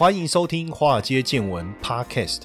欢迎收听《华尔街见闻》Podcast。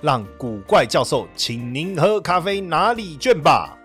让古怪教授请您喝咖啡拿礼券吧。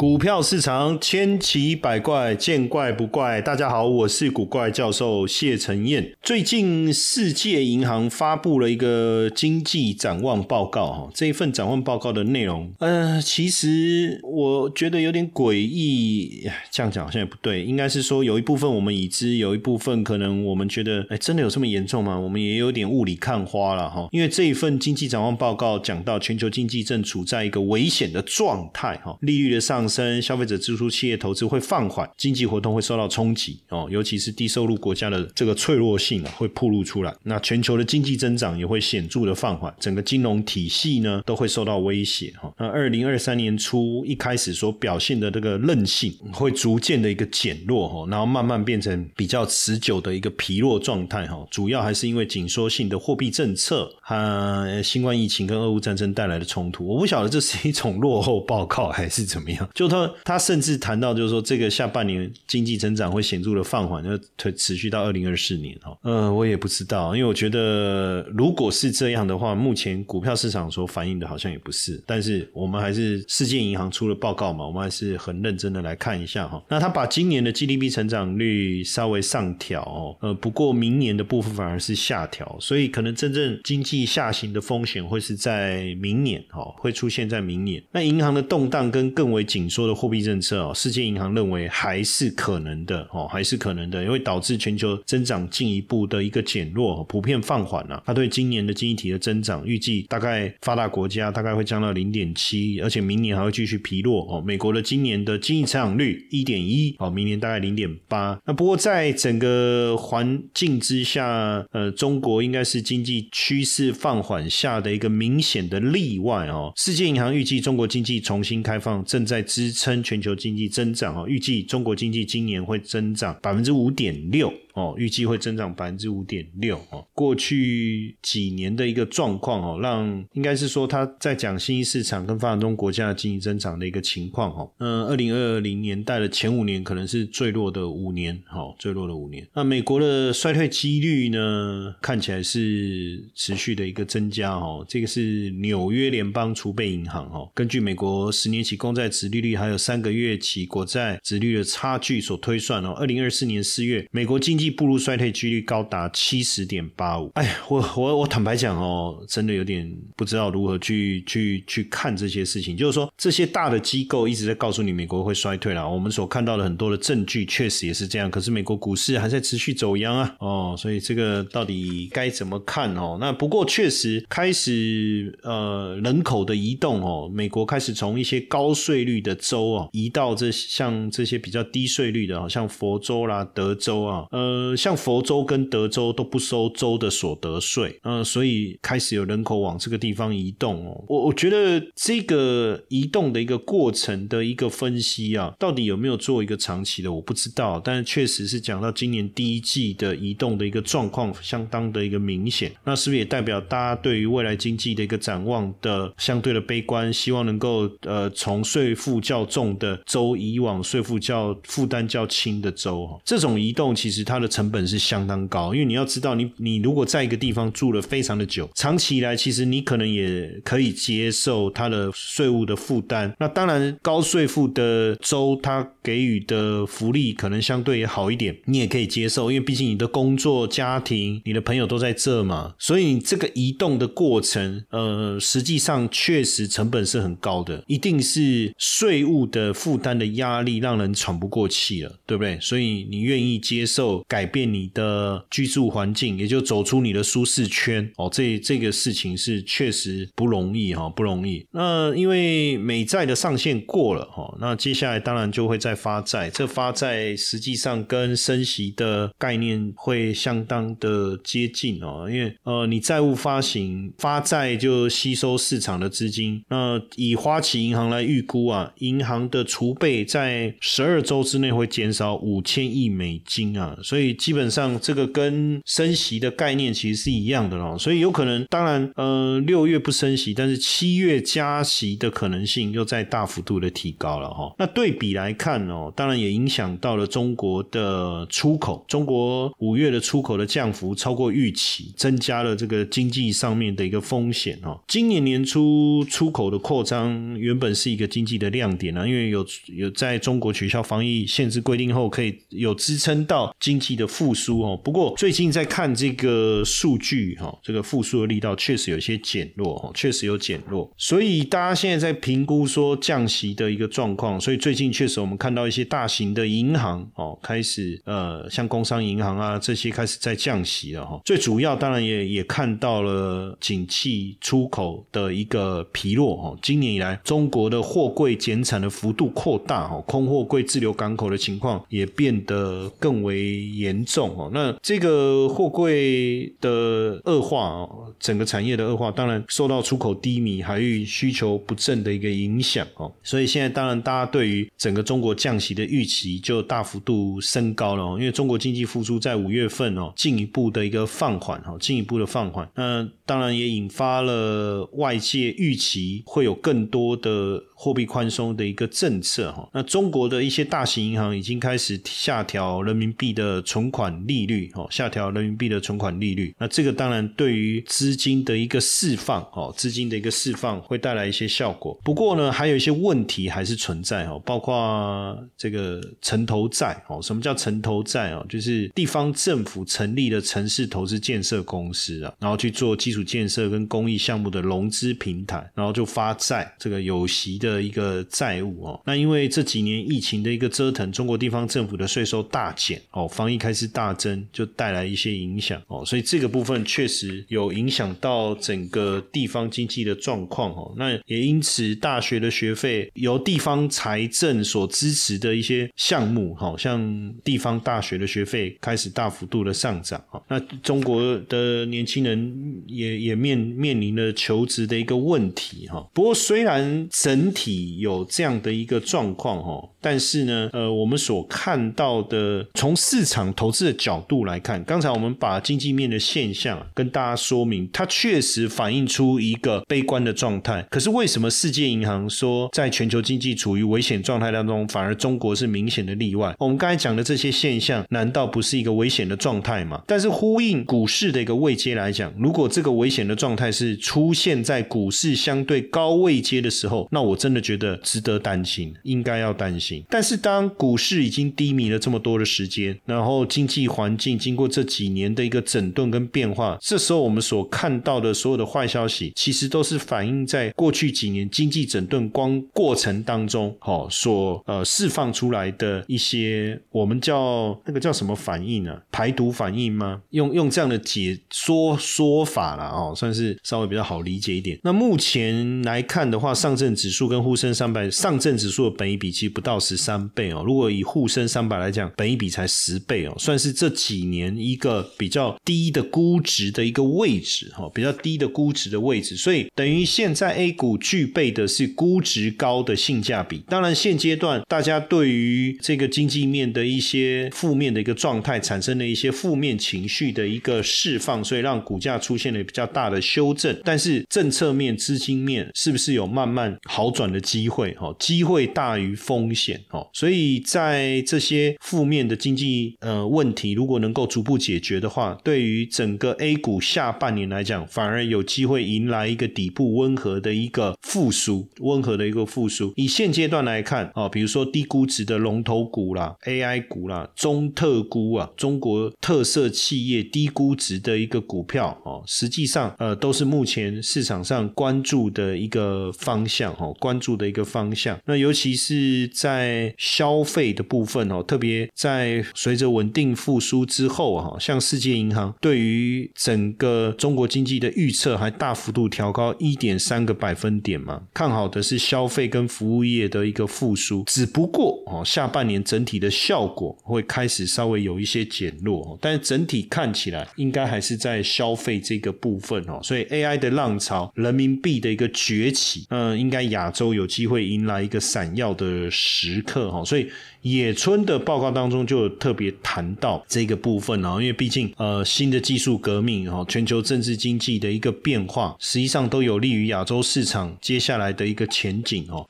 股票市场千奇百怪，见怪不怪。大家好，我是古怪教授谢承彦。最近世界银行发布了一个经济展望报告，哈，这一份展望报告的内容，呃，其实我觉得有点诡异。这样讲好像也不对，应该是说有一部分我们已知，有一部分可能我们觉得，哎，真的有这么严重吗？我们也有点雾里看花了，哈。因为这一份经济展望报告讲到，全球经济正处在一个危险的状态，哈，利率的上。升，消费者支出、企业投资会放缓，经济活动会受到冲击哦，尤其是低收入国家的这个脆弱性啊会暴露出来。那全球的经济增长也会显著的放缓，整个金融体系呢都会受到威胁哈。那二零二三年初一开始所表现的这个韧性会逐渐的一个减弱哈，然后慢慢变成比较持久的一个疲弱状态哈。主要还是因为紧缩性的货币政策和新冠疫情跟俄乌战争带来的冲突。我不晓得这是一种落后报告还是怎么样。就他，他甚至谈到，就是说，这个下半年经济增长会显著的放缓，要推持续到二零二四年哈。呃，我也不知道，因为我觉得，如果是这样的话，目前股票市场所反映的好像也不是。但是我们还是世界银行出了报告嘛，我们还是很认真的来看一下哈。那他把今年的 GDP 成长率稍微上调，呃，不过明年的部分反而是下调，所以可能真正经济下行的风险会是在明年哈，会出现在明年。那银行的动荡跟更为紧。说的货币政策哦，世界银行认为还是可能的哦，还是可能的，也会导致全球增长进一步的一个减弱，普遍放缓了。它对今年的经济体的增长预计大概发达国家大概会降到零点七，而且明年还会继续疲弱哦。美国的今年的经济成长率一点一哦，明年大概零点八。那不过在整个环境之下，呃，中国应该是经济趋势放缓下的一个明显的例外哦。世界银行预计中国经济重新开放正在。支撑全球经济增长哦，预计中国经济今年会增长百分之五点六。哦，预计会增长百分之五点六哦。过去几年的一个状况哦，让应该是说他在讲新兴市场跟发展中国家的经济增长的一个情况哦。嗯，二零二零年代的前五年可能是最弱的五年，好，最弱的五年。那美国的衰退几率呢，看起来是持续的一个增加哦。这个是纽约联邦储备银行哦，根据美国十年期公债殖利率还有三个月期国债殖率的差距所推算哦，二零二四年四月美国经济步入衰退几率高达七十点八五。哎，我我我坦白讲哦，真的有点不知道如何去去去看这些事情。就是说，这些大的机构一直在告诉你美国会衰退了。我们所看到的很多的证据确实也是这样。可是美国股市还在持续走阳啊。哦，所以这个到底该怎么看哦？那不过确实开始呃人口的移动哦，美国开始从一些高税率的州哦移到这像这些比较低税率的，好像佛州啦、德州啊，呃。呃，像佛州跟德州都不收州的所得税，嗯，所以开始有人口往这个地方移动哦。我我觉得这个移动的一个过程的一个分析啊，到底有没有做一个长期的，我不知道。但是确实是讲到今年第一季的移动的一个状况相当的一个明显，那是不是也代表大家对于未来经济的一个展望的相对的悲观？希望能够呃从税负较重的州移往税负较负担较轻的州这种移动其实它。的成本是相当高，因为你要知道，你你如果在一个地方住了非常的久，长期以来，其实你可能也可以接受它的税务的负担。那当然，高税负的州，它给予的福利可能相对也好一点，你也可以接受，因为毕竟你的工作、家庭、你的朋友都在这嘛，所以这个移动的过程，呃，实际上确实成本是很高的，一定是税务的负担的压力让人喘不过气了，对不对？所以你愿意接受。改变你的居住环境，也就走出你的舒适圈哦。这这个事情是确实不容易哈，不容易。那因为美债的上限过了哈，那接下来当然就会再发债。这发债实际上跟升息的概念会相当的接近哦，因为呃，你债务发行发债就吸收市场的资金。那以花旗银行来预估啊，银行的储备在十二周之内会减少五千亿美金啊，所以所以基本上这个跟升息的概念其实是一样的哦，所以有可能，当然呃，六月不升息，但是七月加息的可能性又在大幅度的提高了哈。那对比来看哦，当然也影响到了中国的出口，中国五月的出口的降幅超过预期，增加了这个经济上面的一个风险哦。今年年初出口的扩张原本是一个经济的亮点啊，因为有有在中国取消防疫限制规定后，可以有支撑到经济的复苏哦。不过最近在看这个数据哈，这个复苏的力道确实有些减弱哈，确实有减弱。所以大家现在在评估说降息的一个状况，所以最近确实我们看到一些大型的银行哦，开始呃，像工商银行啊这些开始在降息了哈。最主要当然也也看到了景气出口的一个疲弱哈。今年以来，中国的货柜减产的幅度扩大哈，空货柜滞留港口的情况也变得更为严重哦。那这个货柜的恶化哦，整个产业的恶化，当然受到出口低迷、海域需求不振的一个影响哦。所以现在当然大家对于整个中国降息的预期就大幅度升高了哦，因为中国经济复苏在五月份哦进一步的一个放缓哈，进一步的放缓，那当然也引发了外界预期会有更多的。货币宽松的一个政策哈，那中国的一些大型银行已经开始下调人民币的存款利率哦，下调人民币的存款利率。那这个当然对于资金的一个释放哦，资金的一个释放会带来一些效果。不过呢，还有一些问题还是存在哦，包括这个城投债哦。什么叫城投债哦？就是地方政府成立的城市投资建设公司啊，然后去做基础建设跟公益项目的融资平台，然后就发债，这个有息的。的一个债务哦，那因为这几年疫情的一个折腾，中国地方政府的税收大减哦，防疫开始大增，就带来一些影响哦，所以这个部分确实有影响到整个地方经济的状况哦。那也因此，大学的学费由地方财政所支持的一些项目，好像地方大学的学费开始大幅度的上涨啊。那中国的年轻人也也面面临了求职的一个问题哈。不过虽然整体体有这样的一个状况哈，但是呢，呃，我们所看到的，从市场投资的角度来看，刚才我们把经济面的现象跟大家说明，它确实反映出一个悲观的状态。可是为什么世界银行说在全球经济处于危险状态当中，反而中国是明显的例外？我们刚才讲的这些现象，难道不是一个危险的状态吗？但是呼应股市的一个位阶来讲，如果这个危险的状态是出现在股市相对高位阶的时候，那我真。真的觉得值得担心，应该要担心。但是当股市已经低迷了这么多的时间，然后经济环境经过这几年的一个整顿跟变化，这时候我们所看到的所有的坏消息，其实都是反映在过去几年经济整顿光过程当中，好所呃释放出来的一些我们叫那个叫什么反应呢？排毒反应吗？用用这样的解说说法了哦，算是稍微比较好理解一点。那目前来看的话，上证指数跟沪深三百上证指数的本益比其实不到十三倍哦，如果以沪深三百来讲，本益比才十倍哦，算是这几年一个比较低的估值的一个位置哈，比较低的估值的位置，所以等于现在 A 股具备的是估值高的性价比。当然，现阶段大家对于这个经济面的一些负面的一个状态，产生了一些负面情绪的一个释放，所以让股价出现了比较大的修正。但是政策面、资金面是不是有慢慢好转？的机会哦，机会大于风险哦，所以在这些负面的经济呃问题如果能够逐步解决的话，对于整个 A 股下半年来讲，反而有机会迎来一个底部温和的一个复苏，温和的一个复苏。以现阶段来看啊，比如说低估值的龙头股啦、AI 股啦、中特估啊、中国特色企业低估值的一个股票哦，实际上呃都是目前市场上关注的一个方向哦，关。关注的一个方向，那尤其是在消费的部分哦，特别在随着稳定复苏之后哈，像世界银行对于整个中国经济的预测还大幅度调高一点三个百分点嘛，看好的是消费跟服务业的一个复苏，只不过哦，下半年整体的效果会开始稍微有一些减弱，但是整体看起来应该还是在消费这个部分哦，所以 AI 的浪潮，人民币的一个崛起，嗯，应该亚洲有机会迎来一个闪耀的时刻哈，所以。野村的报告当中就特别谈到这个部分啊，因为毕竟呃新的技术革命哈，全球政治经济的一个变化，实际上都有利于亚洲市场接下来的一个前景哦。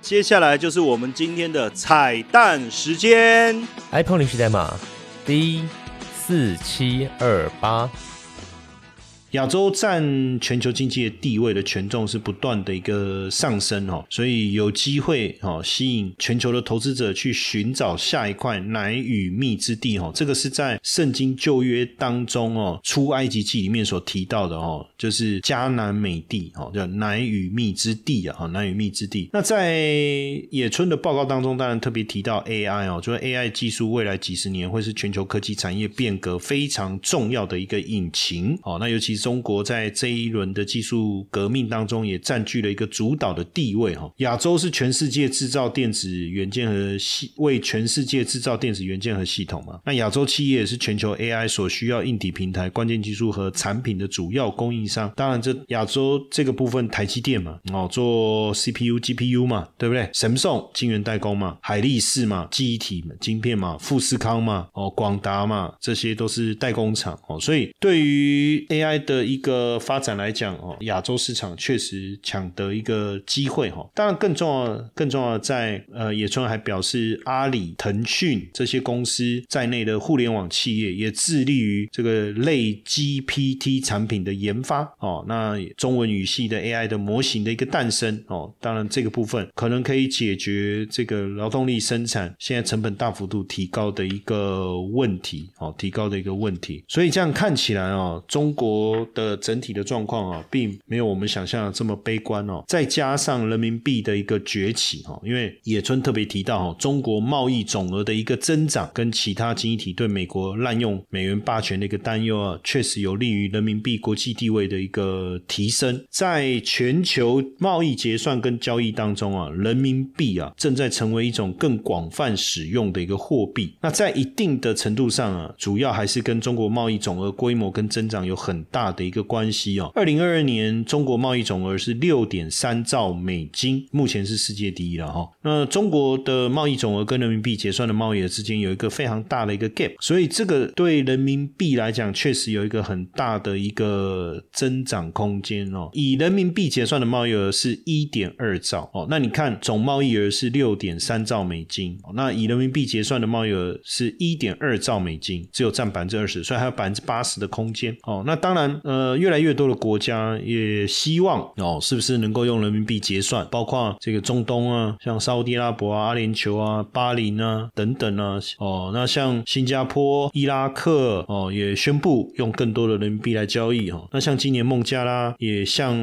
接下来就是我们今天的彩蛋时间，iPhone 历史代码 D 四七二八。亚洲占全球经济的地位的权重是不断的一个上升哦，所以有机会哦吸引全球的投资者去寻找下一块奶与蜜之地哦。这个是在圣经旧约当中哦出埃及记里面所提到的哦，就是迦南美地哦，叫奶与蜜之地啊，奶与蜜之地。那在野村的报告当中，当然特别提到 AI 哦，就是 AI 技术未来几十年会是全球科技产业变革非常重要的一个引擎哦。那尤其中国在这一轮的技术革命当中，也占据了一个主导的地位哈。亚洲是全世界制造电子元件和系，为全世界制造电子元件和系统嘛。那亚洲企业也是全球 AI 所需要硬体平台、关键技术和产品的主要供应商。当然，这亚洲这个部分，台积电嘛，哦，做 CPU、GPU 嘛，对不对？神送晶圆代工嘛，海力士嘛，记忆体嘛晶片嘛，富士康嘛，哦，广达嘛，这些都是代工厂哦。所以对于 AI 的一个发展来讲哦，亚洲市场确实抢得一个机会哈。当然，更重要、更重要在呃，野村还表示，阿里、腾讯这些公司在内的互联网企业也致力于这个类 GPT 产品的研发哦。那中文语系的 AI 的模型的一个诞生哦，当然这个部分可能可以解决这个劳动力生产现在成本大幅度提高的一个问题哦，提高的一个问题。所以这样看起来哦，中国的整体的状况啊，并没有我们想象的这么悲观哦。再加上人民币的一个崛起哦，因为野村特别提到哦，中国贸易总额的一个增长，跟其他经济体对美国滥用美元霸权的一个担忧啊，确实有利于人民币国际地位的一个提升。在全球贸易结算跟交易当中啊，人民币啊正在成为一种更广泛使用的一个货币。那在一定的程度上啊，主要还是跟中国贸易总额规模跟增长有很大的一个。关系哦，二零二二年中国贸易总额是六点三兆美金，目前是世界第一了哈。那中国的贸易总额跟人民币结算的贸易额之间有一个非常大的一个 gap，所以这个对人民币来讲确实有一个很大的一个增长空间哦。以人民币结算的贸易额是一点二兆哦，那你看总贸易额是六点三兆美金，那以人民币结算的贸易额是一点二兆美金，只有占百分之二十，所以还有百分之八十的空间哦。那当然呃。越来越多的国家也希望哦，是不是能够用人民币结算？包括这个中东啊，像沙特阿拉伯啊、阿联酋啊、巴林啊等等啊，哦，那像新加坡、伊拉克哦，也宣布用更多的人民币来交易哈。那像今年孟加拉也向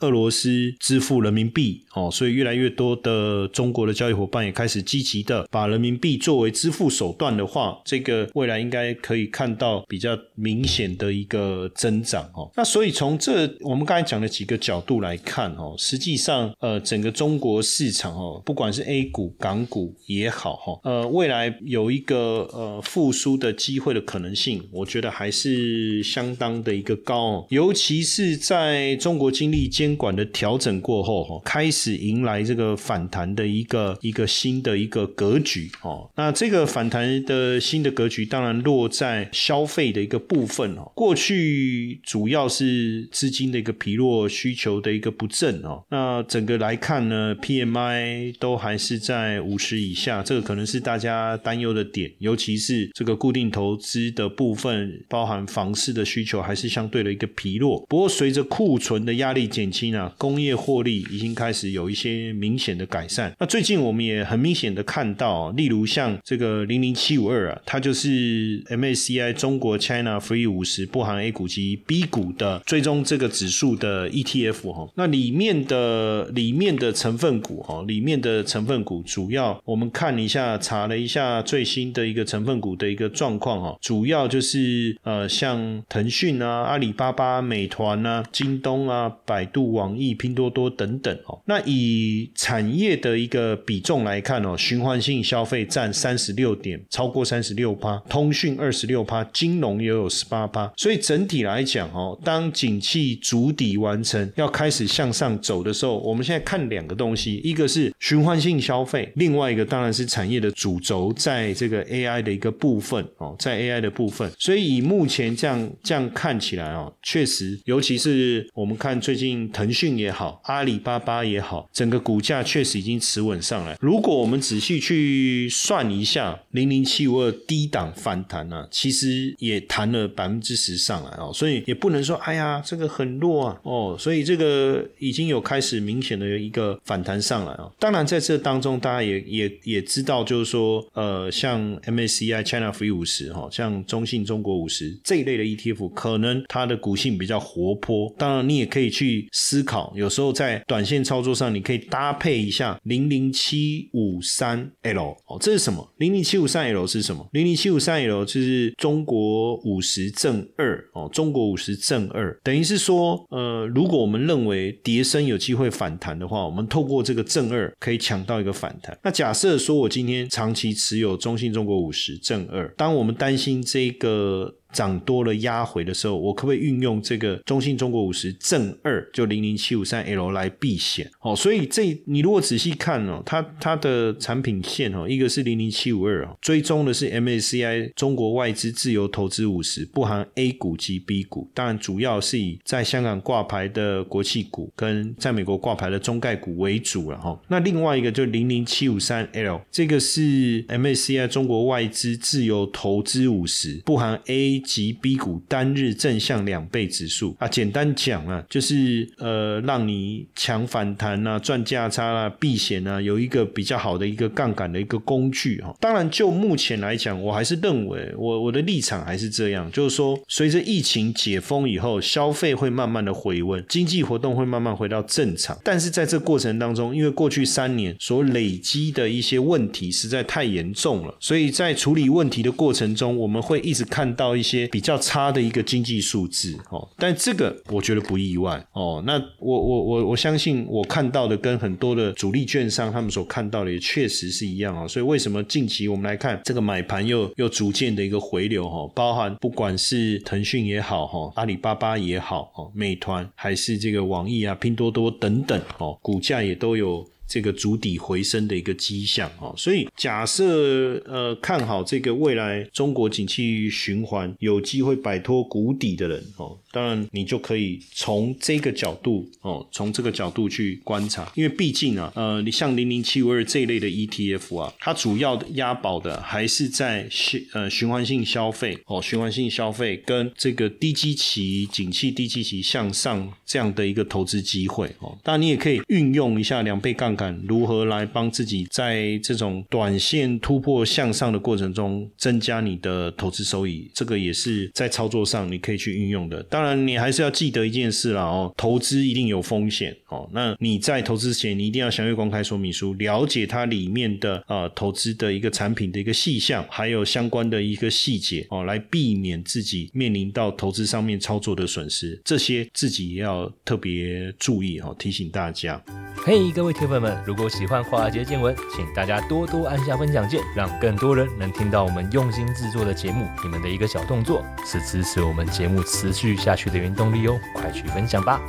俄罗斯支付人民币哦，所以越来越多的中国的交易伙伴也开始积极的把人民币作为支付手段的话，这个未来应该可以看到比较明显的一个增涨哦。那所以从这我们刚才讲的几个角度来看哦，实际上呃整个中国市场哦，不管是 A 股、港股也好哈，呃未来有一个呃复苏的机会的可能性，我觉得还是相当的一个高哦，尤其是在中国经历监管的调整过后哈，开始迎来这个反弹的一个一个新的一个格局哦。那这个反弹的新的格局，当然落在消费的一个部分哦，过去主要。是资金的一个疲弱，需求的一个不振哦，那整个来看呢，PMI 都还是在五十以下，这个可能是大家担忧的点，尤其是这个固定投资的部分，包含房市的需求还是相对的一个疲弱。不过随着库存的压力减轻啊，工业获利已经开始有一些明显的改善。那最近我们也很明显的看到，例如像这个零零七五二啊，它就是 MACI 中国 China Free 五十，不含 A 股及 B 股的追踪这个指数的 ETF 哈，那里面的里面的成分股哈，里面的成分股主要我们看一下，查了一下最新的一个成分股的一个状况哈，主要就是呃像腾讯啊、阿里巴巴、美团啊、京东啊、百度、网易、拼多多等等哦。那以产业的一个比重来看哦，循环性消费占三十六点，超过三十六趴，通讯二十六趴，金融也有十八趴。所以整体来讲哦，当景气筑底完成，要开始向上走的时候，我们现在看两个东西，一个是循环性消费，另外一个当然是产业的主轴，在这个 AI 的一个部分哦，在 AI 的部分。所以以目前这样这样看起来哦，确实，尤其是我们看最近腾讯也好，阿里巴巴也好，整个股价确实已经持稳上来。如果我们仔细去算一下，零零七五二低档反弹呢，其实也弹了百分之十上来哦，所以也不能说哎呀这个很弱啊哦，所以这个已经有开始明显的一个反弹上来啊。当然在这当中，大家也也也知道，就是说呃，像 MSCI China Free 五十哈，像中信中国五十这一类的 ETF，可能它的股性比较活泼。当然，你也可以去思考，有时候在短线操作上，你可以搭配一下零零七五三 L 哦，这是什么？零零七五三 L 是什么？零零七五三 L 就是中国五十正二哦，中国五十正二，等于是说，呃，如果我们认为叠升有机会反弹的话，我们透过这个正二可以抢到一个反弹。那假设说我今天长期持有中信中国五十正二，当我们担心这个。涨多了压回的时候，我可不可以运用这个中信中国五十正二就零零七五三 L 来避险？哦，所以这你如果仔细看哦，它它的产品线哦，一个是零零七五二哦，追踪的是 MACI 中国外资自由投资五十，不含 A 股及 B 股，当然主要是以在香港挂牌的国企股跟在美国挂牌的中概股为主了哈。那另外一个就零零七五三 L，这个是 MACI 中国外资自由投资五十，不含 A。及 B 股单日正向两倍指数啊，简单讲啊，就是呃，让你抢反弹啊、赚价差啊、避险啊，有一个比较好的一个杠杆的一个工具哈。当然，就目前来讲，我还是认为我我的立场还是这样，就是说，随着疫情解封以后，消费会慢慢的回温，经济活动会慢慢回到正常。但是在这过程当中，因为过去三年所累积的一些问题实在太严重了，所以在处理问题的过程中，我们会一直看到一些。比较差的一个经济数字哦，但这个我觉得不意外哦。那我我我我相信我看到的跟很多的主力券商他们所看到的也确实是一样啊。所以为什么近期我们来看这个买盘又又逐渐的一个回流哈，包含不管是腾讯也好哈，阿里巴巴也好哦，美团还是这个网易啊、拼多多等等哦，股价也都有。这个足底回升的一个迹象哦，所以假设呃看好这个未来中国景气循环有机会摆脱谷底的人哦，当然你就可以从这个角度哦，从这个角度去观察，因为毕竟啊呃，你像零零七五二这一类的 ETF 啊，它主要的押宝的还是在循呃循环性消费哦，循环性消费跟这个低基期景气低基期向上这样的一个投资机会哦，当然你也可以运用一下两倍杠。杆如何来帮自己在这种短线突破向上的过程中增加你的投资收益，这个也是在操作上你可以去运用的。当然，你还是要记得一件事啦哦，投资一定有风险哦。那你在投资前，你一定要详阅公开说明书，了解它里面的呃投资的一个产品的一个细项，还有相关的一个细节哦，来避免自己面临到投资上面操作的损失。这些自己也要特别注意哦，提醒大家。嘿，各位铁粉们。如果喜欢华尔街见闻，请大家多多按下分享键，让更多人能听到我们用心制作的节目。你们的一个小动作，是支持我们节目持续下去的原动力哦！快去分享吧。